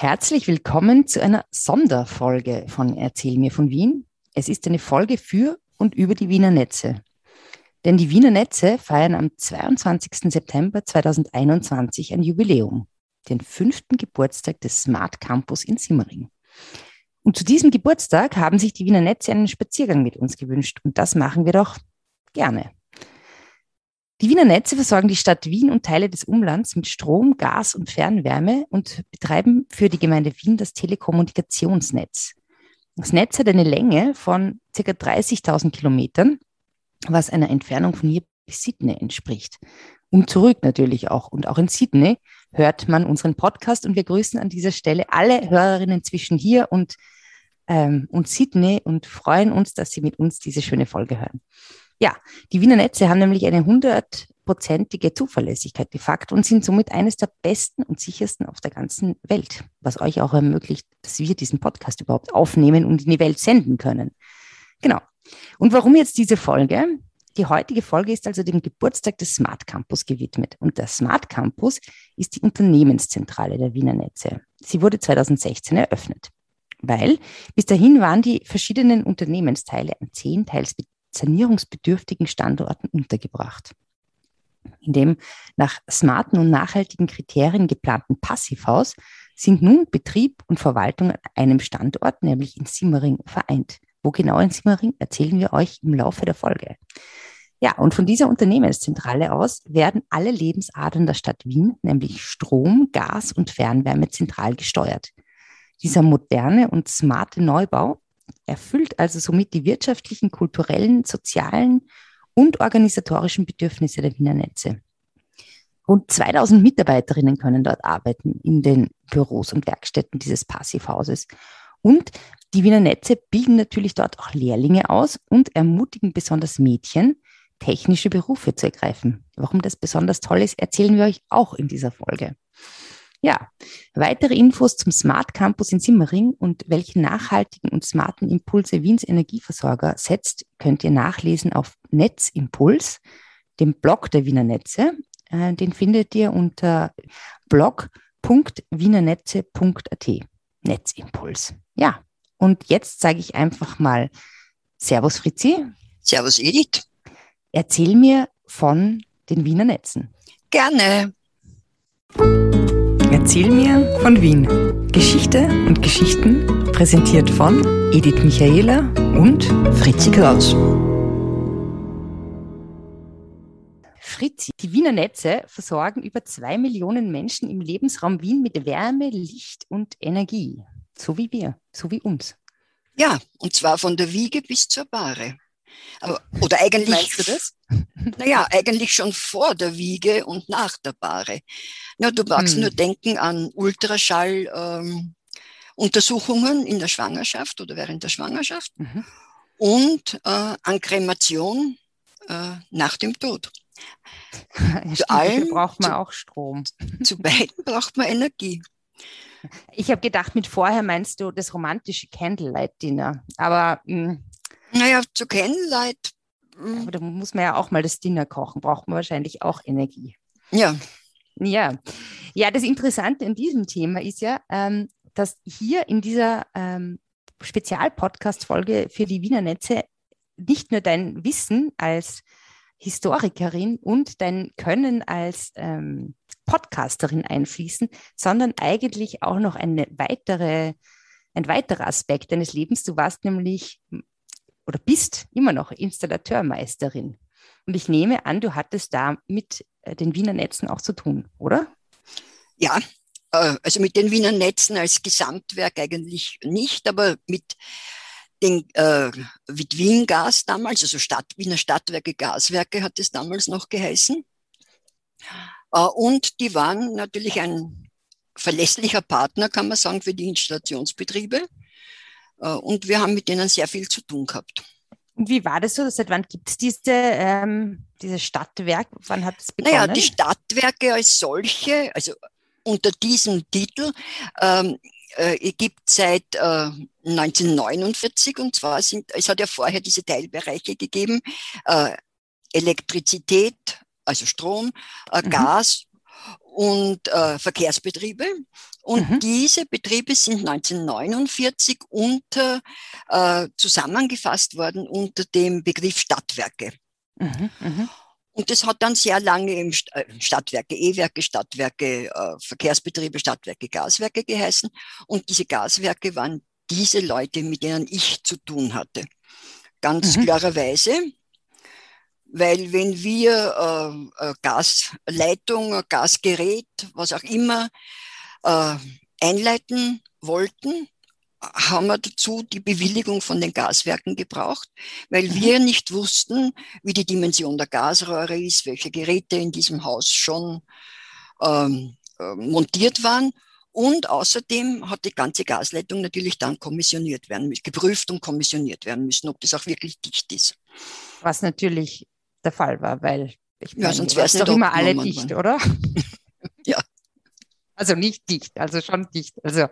Herzlich willkommen zu einer Sonderfolge von Erzähl mir von Wien. Es ist eine Folge für und über die Wiener Netze. Denn die Wiener Netze feiern am 22. September 2021 ein Jubiläum, den fünften Geburtstag des Smart Campus in Simmering. Und zu diesem Geburtstag haben sich die Wiener Netze einen Spaziergang mit uns gewünscht. Und das machen wir doch gerne. Die Wiener Netze versorgen die Stadt Wien und Teile des Umlands mit Strom, Gas und Fernwärme und betreiben für die Gemeinde Wien das Telekommunikationsnetz. Das Netz hat eine Länge von ca. 30.000 Kilometern, was einer Entfernung von hier bis Sydney entspricht. Und zurück natürlich auch. Und auch in Sydney hört man unseren Podcast und wir grüßen an dieser Stelle alle Hörerinnen zwischen hier und, ähm, und Sydney und freuen uns, dass Sie mit uns diese schöne Folge hören. Ja, die Wiener Netze haben nämlich eine hundertprozentige Zuverlässigkeit de facto und sind somit eines der besten und sichersten auf der ganzen Welt, was euch auch ermöglicht, dass wir diesen Podcast überhaupt aufnehmen und in die Welt senden können. Genau. Und warum jetzt diese Folge? Die heutige Folge ist also dem Geburtstag des Smart Campus gewidmet. Und der Smart Campus ist die Unternehmenszentrale der Wiener Netze. Sie wurde 2016 eröffnet, weil bis dahin waren die verschiedenen Unternehmensteile an zehn teils sanierungsbedürftigen Standorten untergebracht. In dem nach smarten und nachhaltigen Kriterien geplanten Passivhaus sind nun Betrieb und Verwaltung an einem Standort, nämlich in Simmering, vereint. Wo genau in Simmering, erzählen wir euch im Laufe der Folge. Ja, und von dieser Unternehmenszentrale aus werden alle Lebensadern der Stadt Wien, nämlich Strom, Gas und Fernwärme, zentral gesteuert. Dieser moderne und smarte Neubau erfüllt also somit die wirtschaftlichen, kulturellen, sozialen und organisatorischen Bedürfnisse der Wiener Netze. Rund 2000 Mitarbeiterinnen können dort arbeiten in den Büros und Werkstätten dieses Passivhauses. Und die Wiener Netze bilden natürlich dort auch Lehrlinge aus und ermutigen besonders Mädchen, technische Berufe zu ergreifen. Warum das besonders toll ist, erzählen wir euch auch in dieser Folge. Ja, weitere Infos zum Smart Campus in Simmering und welche nachhaltigen und smarten Impulse Wiens Energieversorger setzt, könnt ihr nachlesen auf Netzimpuls, dem Blog der Wiener Netze. Äh, den findet ihr unter blog.wienernetze.at. Netzimpuls. Ja, und jetzt sage ich einfach mal Servus Fritzi. Servus Edith. Erzähl mir von den Wiener Netzen. Gerne. Erzähl mir von Wien. Geschichte und Geschichten präsentiert von Edith Michaela und Fritzi Kraus. Fritzi, die Wiener Netze versorgen über zwei Millionen Menschen im Lebensraum Wien mit Wärme, Licht und Energie. So wie wir, so wie uns. Ja, und zwar von der Wiege bis zur Bahre. Oder eigentlich. Meinst du das? Naja, eigentlich schon vor der Wiege und nach der Bahre. Ja, du magst hm. nur denken an Ultraschall. Ähm, in der Schwangerschaft oder während der Schwangerschaft mhm. und äh, an Kremation äh, nach dem Tod. Ja, zu allen braucht man zu, auch Strom. Zu beiden braucht man Energie. Ich habe gedacht, mit vorher meinst du das romantische Candlelight-Dinner. Aber mh, hm, naja, zu Candlelight. Mh. Aber da muss man ja auch mal das Dinner kochen, braucht man wahrscheinlich auch Energie. Ja. Ja, ja das Interessante in diesem Thema ist ja, ähm, dass hier in dieser ähm, Spezialpodcast-Folge für die Wiener Netze nicht nur dein Wissen als Historikerin und dein Können als ähm, Podcasterin einfließen, sondern eigentlich auch noch eine weitere, ein weiterer Aspekt deines Lebens. Du warst nämlich oder bist immer noch Installateurmeisterin. Und ich nehme an, du hattest da mit äh, den Wiener Netzen auch zu tun, oder? Ja, äh, also mit den Wiener Netzen als Gesamtwerk eigentlich nicht, aber mit den äh, mit Wien Gas damals, also Stadt, Wiener Stadtwerke Gaswerke hat es damals noch geheißen. Äh, und die waren natürlich ein verlässlicher Partner, kann man sagen, für die Installationsbetriebe. Äh, und wir haben mit denen sehr viel zu tun gehabt. Und wie war das so? Seit wann gibt es diese, ähm, diese Stadtwerke? Wann hat es begonnen? Naja, die Stadtwerke als solche, also unter diesem Titel, ähm, äh, gibt seit äh, 1949 und zwar sind, es hat ja vorher diese Teilbereiche gegeben, äh, Elektrizität, also Strom, äh, mhm. Gas und äh, Verkehrsbetriebe. Und mhm. diese Betriebe sind 1949 unter, äh, zusammengefasst worden unter dem Begriff Stadtwerke. Mhm. Mhm. Und das hat dann sehr lange im äh, Stadtwerke, E-Werke, Stadtwerke, äh, Verkehrsbetriebe, Stadtwerke, Gaswerke geheißen. Und diese Gaswerke waren diese Leute, mit denen ich zu tun hatte. Ganz mhm. klarerweise, weil wenn wir äh, Gasleitung, Gasgerät, was auch immer, äh, einleiten wollten, haben wir dazu die Bewilligung von den Gaswerken gebraucht, weil mhm. wir nicht wussten, wie die Dimension der Gasrohre ist, welche Geräte in diesem Haus schon ähm, äh, montiert waren. Und außerdem hat die ganze Gasleitung natürlich dann kommissioniert werden müssen, geprüft und kommissioniert werden müssen, ob das auch wirklich dicht ist. Was natürlich der Fall war, weil ich meine, ja, sonst wäre es doch immer alle dicht, oder? Also nicht dicht, also schon dicht. Also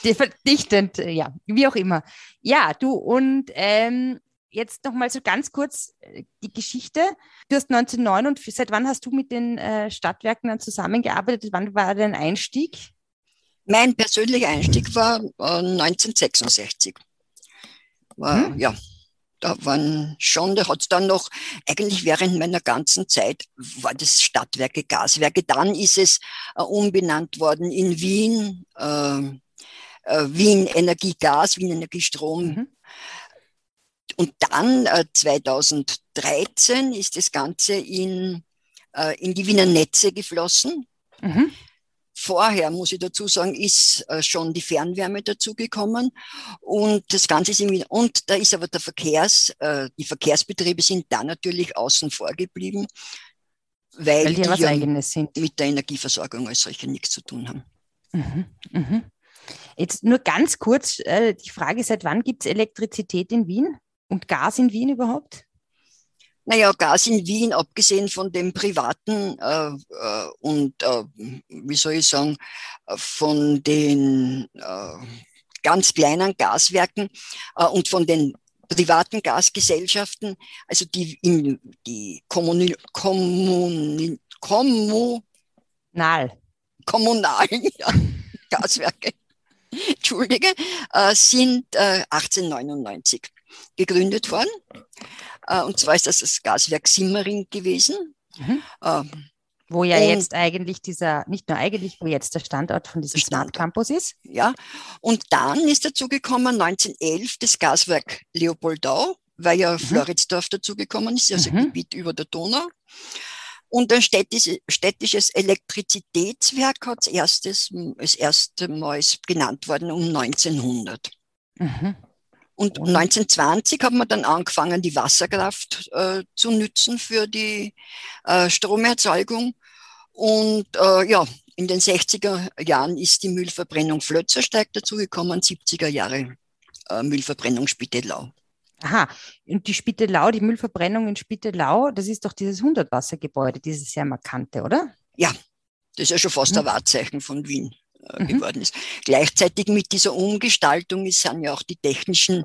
verdichtend, äh, ja, wie auch immer. Ja, du und ähm, jetzt noch mal so ganz kurz äh, die Geschichte. Du hast 1949, seit wann hast du mit den äh, Stadtwerken dann zusammengearbeitet? Wann war dein Einstieg? Mein persönlicher Einstieg war äh, 1966. War, hm? Ja, da waren schon, da hat es dann noch, eigentlich während meiner ganzen Zeit war das Stadtwerke, Gaswerke. Dann ist es äh, umbenannt worden in Wien. Äh, äh, Wien Energie Gas, Wien Energie Strom. Mhm. Und dann äh, 2013 ist das Ganze in, äh, in die Wiener Netze geflossen. Mhm. Vorher, muss ich dazu sagen, ist äh, schon die Fernwärme dazugekommen und das Ganze ist Wien. Und da ist aber der Verkehrs, äh, die Verkehrsbetriebe sind da natürlich außen vor geblieben, weil, weil die, die ja mit der Energieversorgung als solche nichts zu tun haben. Mhm. Mhm. Jetzt nur ganz kurz äh, die Frage, seit wann gibt es Elektrizität in Wien und Gas in Wien überhaupt? Naja, Gas in Wien, abgesehen von dem privaten äh, äh, und, äh, wie soll ich sagen, von den äh, ganz kleinen Gaswerken äh, und von den privaten Gasgesellschaften, also die, in, die Kommuni, Kommuni, Kommu, kommunalen ja, Gaswerke Entschuldige, äh, sind äh, 1899 gegründet worden. Äh, und zwar ist das das Gaswerk Simmering gewesen. Mhm. Ähm, wo ja jetzt eigentlich dieser, nicht nur eigentlich, wo jetzt der Standort von diesem Smart Campus ist. Ja, und dann ist dazu gekommen 1911 das Gaswerk Leopoldau, weil ja mhm. Floridsdorf dazugekommen ist, also mhm. Gebiet über der Donau. Und ein städtisches, städtisches Elektrizitätswerk hat erstes, das erste Mal genannt worden um 1900. Mhm. Und 1920 hat man dann angefangen, die Wasserkraft äh, zu nützen für die äh, Stromerzeugung. Und äh, ja, in den 60er Jahren ist die Müllverbrennung Flötzersteig dazugekommen, 70er Jahre äh, Müllverbrennung Spittelau. Aha, und die Spittelau, die Müllverbrennung in Spittelau, das ist doch dieses Hundertwassergebäude, dieses sehr markante, oder? Ja, das ist ja schon fast mhm. ein Wahrzeichen von Wien mhm. geworden ist. Gleichzeitig mit dieser Umgestaltung ist, sind ja auch die technischen,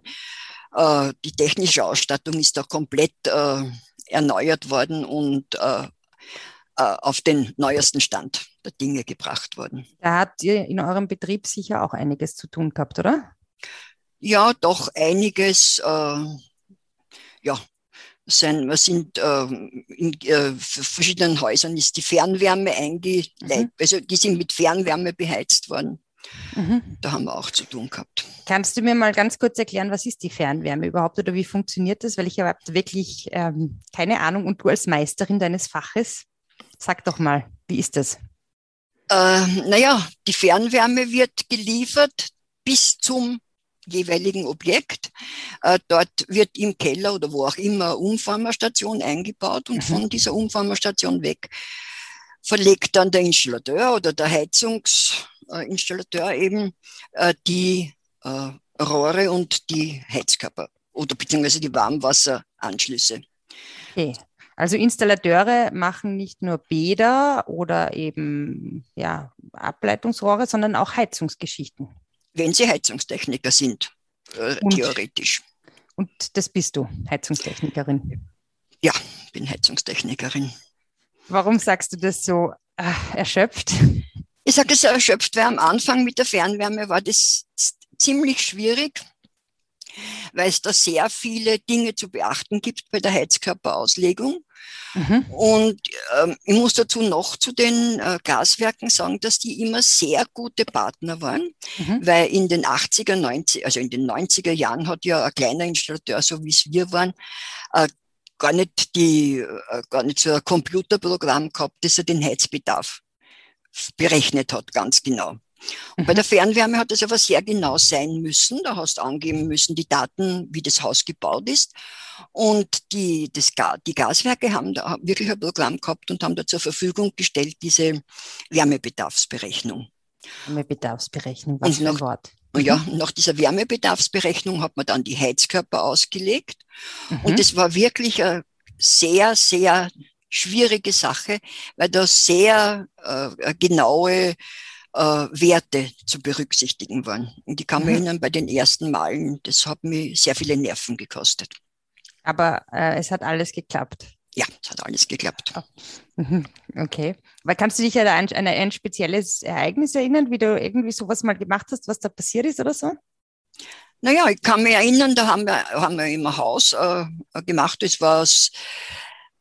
äh, die technische Ausstattung ist auch komplett äh, erneuert worden und äh, äh, auf den neuesten Stand der Dinge gebracht worden. Da habt ihr in eurem Betrieb sicher auch einiges zu tun gehabt, oder? Ja, doch einiges. Äh, ja, sein, wir sind äh, in äh, verschiedenen Häusern ist die Fernwärme eingeleitet, mhm. also die sind mit Fernwärme beheizt worden. Mhm. Da haben wir auch zu tun gehabt. Kannst du mir mal ganz kurz erklären, was ist die Fernwärme überhaupt oder wie funktioniert das? Weil ich habe wirklich ähm, keine Ahnung und du als Meisterin deines Faches, sag doch mal, wie ist das? Äh, naja, die Fernwärme wird geliefert bis zum jeweiligen Objekt. Äh, dort wird im Keller oder wo auch immer Umformerstation eingebaut und mhm. von dieser Umformerstation weg verlegt dann der Installateur oder der Heizungsinstallateur eben äh, die äh, Rohre und die Heizkörper oder beziehungsweise die Warmwasseranschlüsse. Okay. Also Installateure machen nicht nur Bäder oder eben ja, Ableitungsrohre, sondern auch Heizungsgeschichten wenn sie Heizungstechniker sind, äh, und, theoretisch. Und das bist du, Heizungstechnikerin? Ja, bin Heizungstechnikerin. Warum sagst du das so äh, erschöpft? Ich sage es erschöpft, weil am Anfang mit der Fernwärme war das ziemlich schwierig, weil es da sehr viele Dinge zu beachten gibt bei der Heizkörperauslegung. Mhm. Und ähm, ich muss dazu noch zu den äh, Gaswerken sagen, dass die immer sehr gute Partner waren, mhm. weil in den 80er, 90, also in den 90er Jahren hat ja ein kleiner Installateur, so wie es wir waren, äh, gar nicht die, äh, gar nicht so ein Computerprogramm gehabt, das er den Heizbedarf berechnet hat, ganz genau. Und bei der Fernwärme hat es aber sehr genau sein müssen. Da hast du angeben müssen, die Daten, wie das Haus gebaut ist. Und die, das, die Gaswerke haben da wirklich ein Programm gehabt und haben da zur Verfügung gestellt diese Wärmebedarfsberechnung. Wärmebedarfsberechnung, was und für ein Wort. Ja, mhm. nach dieser Wärmebedarfsberechnung hat man dann die Heizkörper ausgelegt. Mhm. Und es war wirklich eine sehr, sehr schwierige Sache, weil da sehr äh, genaue äh, Werte zu berücksichtigen waren. Und ich kann mich mhm. erinnern, bei den ersten Malen, das hat mir sehr viele Nerven gekostet. Aber äh, es hat alles geklappt. Ja, es hat alles geklappt. Oh. Okay. Weil kannst du dich an ein, an ein spezielles Ereignis erinnern, wie du irgendwie sowas mal gemacht hast, was da passiert ist oder so? Naja, ich kann mich erinnern, da haben wir, haben wir im Haus äh, gemacht, das war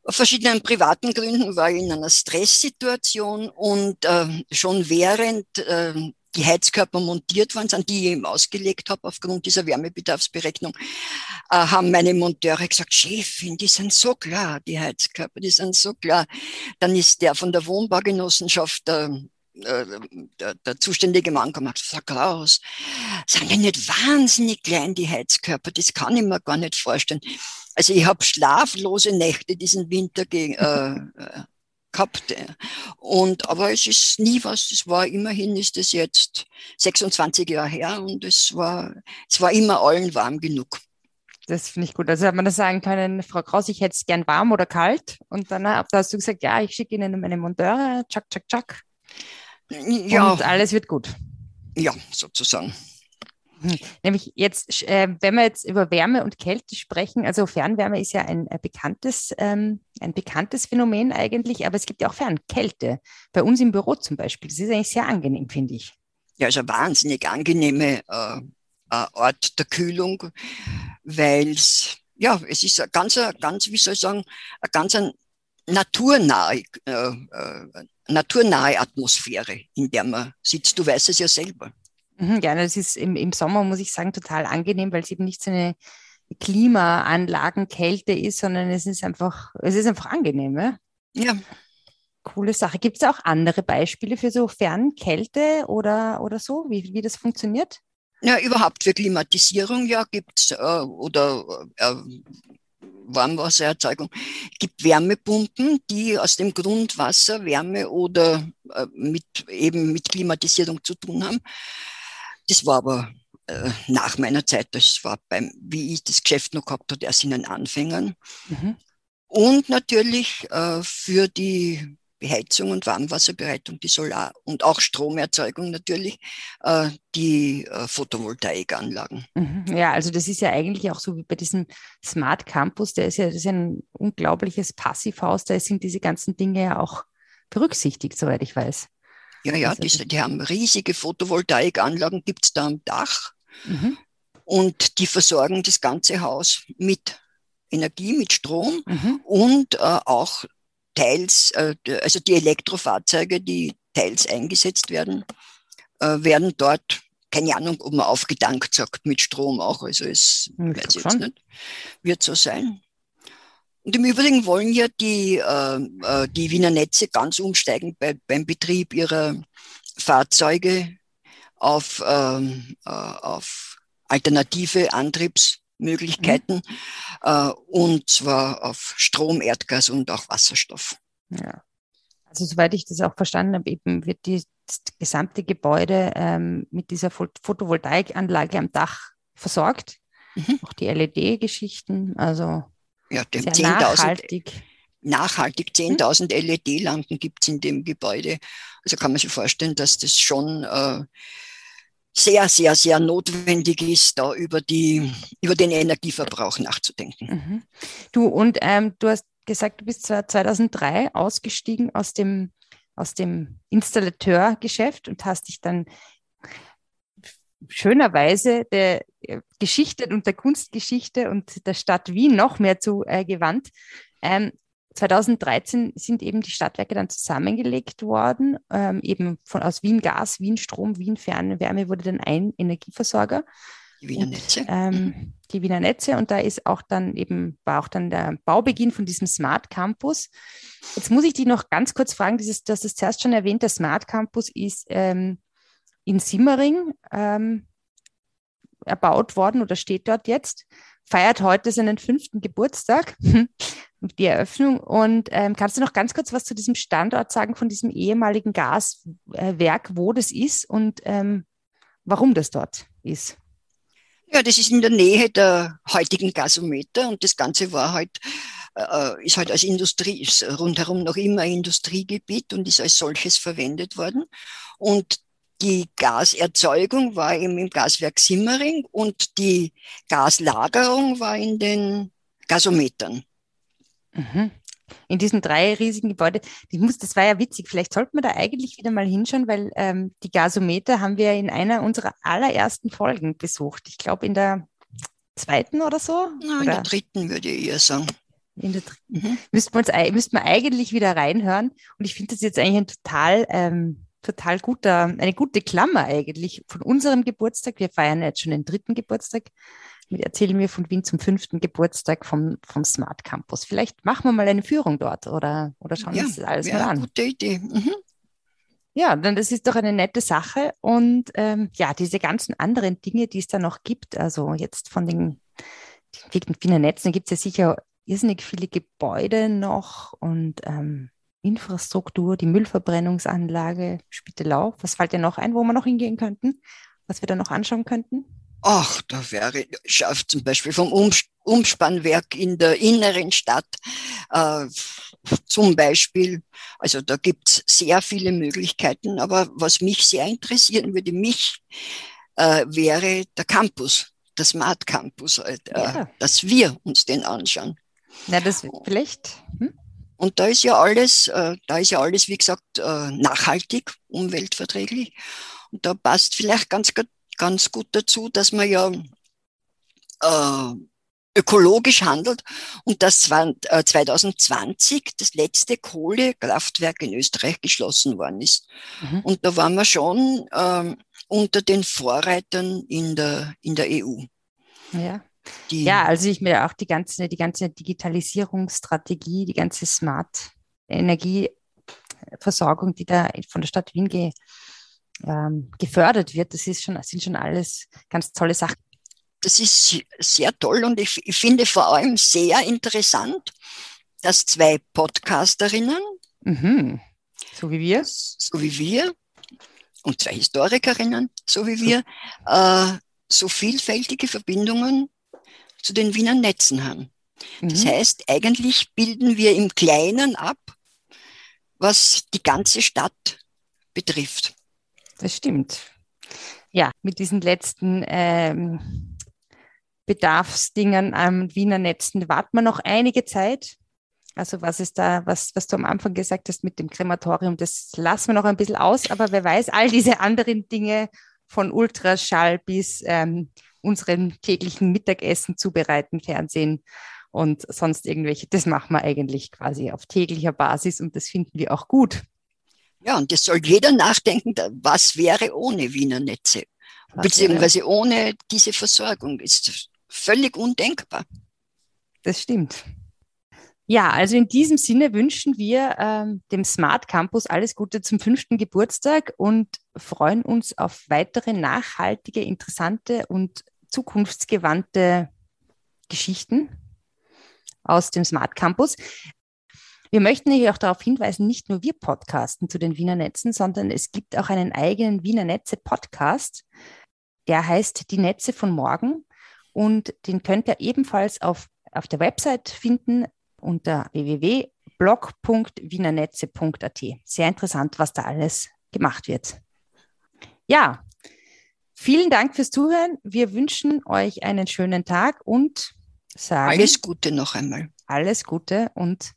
aus verschiedenen privaten Gründen, war ich in einer Stresssituation und äh, schon während äh, die Heizkörper montiert worden sind, die ich eben ausgelegt habe aufgrund dieser Wärmebedarfsberechnung, äh, haben meine Monteure gesagt, Chefin, die sind so klar, die Heizkörper, die sind so klar. Dann ist der von der Wohnbaugenossenschaft, äh, äh, der, der zuständige Mann gemacht, sag Klaus, sind die nicht wahnsinnig klein, die Heizkörper? Das kann ich mir gar nicht vorstellen. Also ich habe schlaflose Nächte diesen Winter ge äh, gehabt. Und, aber es ist nie was, es war immerhin ist es jetzt 26 Jahre her und es war, es war immer allen warm genug. Das finde ich gut. Also hat man das sagen können, Frau Kraus, ich hätte es gern warm oder kalt. Und dann da hast du gesagt, ja, ich schicke Ihnen meine Monteure, tschak, tschak, tschak. Ja. Und alles wird gut. Ja, sozusagen. Hm. Nämlich jetzt, äh, wenn wir jetzt über Wärme und Kälte sprechen, also Fernwärme ist ja ein, ein bekanntes, ähm, ein bekanntes Phänomen eigentlich, aber es gibt ja auch Fernkälte. Bei uns im Büro zum Beispiel. Das ist eigentlich sehr angenehm, finde ich. Ja, also wahnsinnig angenehme äh, Ort der Kühlung, weil es, ja, es ist ein ganz, ganz, wie soll ich sagen, eine ganz naturnahe, äh, äh, naturnahe Atmosphäre, in der man sitzt. Du weißt es ja selber. Mhm, ja, das ist im, im Sommer, muss ich sagen, total angenehm, weil es eben nicht so eine Klimaanlagenkälte ist, sondern es ist einfach, es ist einfach angenehm. Ja. ja. Coole Sache. Gibt es auch andere Beispiele für so Fernkälte oder, oder so, wie, wie das funktioniert? Ja, überhaupt für Klimatisierung, ja, gibt es, äh, oder äh, Warmwassererzeugung, gibt Wärmepumpen, die aus dem Grundwasser Wärme oder äh, mit, eben mit Klimatisierung zu tun haben. Das war aber äh, nach meiner Zeit, das war beim, wie ich das Geschäft noch gehabt habe, erst in den Anfängern. Mhm. Und natürlich äh, für die Beheizung und Warmwasserbereitung, die Solar- und auch Stromerzeugung natürlich, äh, die äh, Photovoltaikanlagen. Mhm. Ja, also das ist ja eigentlich auch so wie bei diesem Smart Campus, der ist ja, das ist ein unglaubliches Passivhaus, da sind diese ganzen Dinge ja auch berücksichtigt, soweit ich weiß. Ja, ja, also, die, die haben riesige Photovoltaikanlagen, gibt es da am Dach. Mhm. Und die versorgen das ganze Haus mit Energie, mit Strom mhm. und äh, auch teils, äh, also die Elektrofahrzeuge, die teils eingesetzt werden, äh, werden dort, keine Ahnung, ob man aufgedankt sagt, mit Strom auch. Also es hm, weiß jetzt nicht, wird so sein. Und im Übrigen wollen ja die, äh, äh, die Wiener Netze ganz umsteigen bei, beim Betrieb ihrer Fahrzeuge auf, ähm, äh, auf alternative Antriebsmöglichkeiten mhm. äh, und zwar auf Strom, Erdgas und auch Wasserstoff. Ja. Also soweit ich das auch verstanden habe, eben wird die, das gesamte Gebäude ähm, mit dieser Photovoltaikanlage am Dach versorgt. Mhm. Auch die LED-Geschichten, also ja, dem 10.000 nachhaltig. Nachhaltig 10.000 mhm. LED-Lampen gibt es in dem Gebäude. Also kann man sich vorstellen, dass das schon äh, sehr, sehr, sehr notwendig ist, da über, die, über den Energieverbrauch nachzudenken. Mhm. Du, und ähm, du hast gesagt, du bist 2003 ausgestiegen aus dem, aus dem Installateurgeschäft und hast dich dann schönerweise der Geschichte und der Kunstgeschichte und der Stadt Wien noch mehr zu äh, gewandt. Ähm, 2013 sind eben die Stadtwerke dann zusammengelegt worden, ähm, eben von aus Wien Gas, Wien Strom, Wien Fernwärme wurde dann ein Energieversorger. Die Wiener Netze. Und, ähm, die Wiener Netze und da ist auch dann eben, war auch dann der Baubeginn von diesem Smart Campus. Jetzt muss ich dich noch ganz kurz fragen, dieses, das ist zuerst schon erwähnt, der Smart Campus ist ähm, in Simmering ähm, erbaut worden oder steht dort jetzt, feiert heute seinen fünften Geburtstag, die Eröffnung. Und ähm, kannst du noch ganz kurz was zu diesem Standort sagen, von diesem ehemaligen Gaswerk, wo das ist und ähm, warum das dort ist? Ja, das ist in der Nähe der heutigen Gasometer und das Ganze war halt, äh, ist halt als Industrie, ist rundherum noch immer ein Industriegebiet und ist als solches verwendet worden. Und die Gaserzeugung war eben im Gaswerk Simmering und die Gaslagerung war in den Gasometern. Mhm. In diesen drei riesigen Gebäuden. Die muss, das war ja witzig. Vielleicht sollten wir da eigentlich wieder mal hinschauen, weil ähm, die Gasometer haben wir in einer unserer allerersten Folgen besucht. Ich glaube in der zweiten oder so. Na, in oder? der dritten würde ich eher sagen. In der dritten. Mhm. Müssten wir, uns, müssten wir eigentlich wieder reinhören. Und ich finde das jetzt eigentlich ein total ähm, total guter, eine gute Klammer eigentlich von unserem Geburtstag. Wir feiern jetzt schon den dritten Geburtstag. Mit erzählen wir von Wien zum fünften Geburtstag vom, vom Smart Campus. Vielleicht machen wir mal eine Führung dort oder, oder schauen ja, uns das alles mal an. Gute Idee. Mhm. Ja, dann das ist doch eine nette Sache. Und ähm, ja, diese ganzen anderen Dinge, die es da noch gibt, also jetzt von den, den Wiener Netzen gibt es ja sicher irrsinnig viele Gebäude noch und ähm, Infrastruktur, die Müllverbrennungsanlage Spittelau. Was fällt dir noch ein, wo wir noch hingehen könnten? Was wir da noch anschauen könnten? Ach, da wäre, schafft zum Beispiel vom Umspannwerk in der inneren Stadt äh, zum Beispiel. Also da gibt's sehr viele Möglichkeiten. Aber was mich sehr interessieren würde, mich äh, wäre der Campus, der Smart Campus, äh, ja. dass wir uns den anschauen. Na, das vielleicht. Hm? Und da ist ja alles, äh, da ist ja alles, wie gesagt, äh, nachhaltig, umweltverträglich. Und da passt vielleicht ganz, ganz gut dazu, dass man ja äh, ökologisch handelt und dass 2020 äh, das letzte Kohlekraftwerk in Österreich geschlossen worden ist. Mhm. Und da waren wir schon äh, unter den Vorreitern in der, in der EU. Ja. Die ja, also ich mir auch die ganze, die ganze Digitalisierungsstrategie, die ganze Smart Energieversorgung, die da von der Stadt Wien ge, ähm, gefördert wird, das ist schon, das sind schon alles ganz tolle Sachen. Das ist sehr toll und ich, ich finde vor allem sehr interessant, dass zwei Podcasterinnen, mhm. so wie wir, so wie wir, und zwei Historikerinnen, so wie wir, äh, so vielfältige Verbindungen zu den Wiener Netzen haben. Mhm. Das heißt, eigentlich bilden wir im Kleinen ab, was die ganze Stadt betrifft. Das stimmt. Ja, mit diesen letzten ähm, Bedarfsdingen am Wiener Netzen warten wir noch einige Zeit. Also was ist da, was, was du am Anfang gesagt hast mit dem Krematorium, das lassen wir noch ein bisschen aus, aber wer weiß, all diese anderen Dinge von Ultraschall bis ähm, unseren täglichen Mittagessen zubereiten, Fernsehen und sonst irgendwelche. Das machen wir eigentlich quasi auf täglicher Basis und das finden wir auch gut. Ja, und das soll jeder nachdenken, was wäre ohne Wiener Netze, was beziehungsweise wäre? ohne diese Versorgung. Ist völlig undenkbar. Das stimmt. Ja, also in diesem Sinne wünschen wir ähm, dem Smart Campus alles Gute zum fünften Geburtstag und freuen uns auf weitere nachhaltige, interessante und zukunftsgewandte Geschichten aus dem Smart Campus. Wir möchten hier auch darauf hinweisen, nicht nur wir podcasten zu den Wiener Netzen, sondern es gibt auch einen eigenen Wiener Netze Podcast. Der heißt Die Netze von morgen und den könnt ihr ebenfalls auf, auf der Website finden unter www.blog.wienernetze.at. Sehr interessant, was da alles gemacht wird. Ja, vielen Dank fürs Zuhören. Wir wünschen euch einen schönen Tag und sagen alles Gute noch einmal. Alles Gute und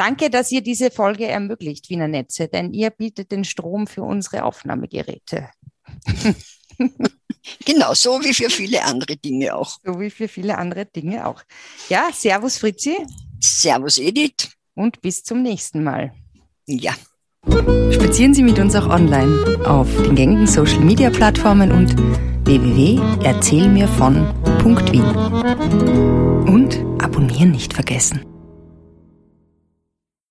Danke, dass ihr diese Folge ermöglicht, Wiener Netze, denn ihr bietet den Strom für unsere Aufnahmegeräte. genau, so wie für viele andere Dinge auch. So wie für viele andere Dinge auch. Ja, Servus Fritzi. Servus Edith. Und bis zum nächsten Mal. Ja. Spazieren Sie mit uns auch online auf den gängigen Social Media Plattformen und www.erzählmirvon.wien. Und abonnieren nicht vergessen.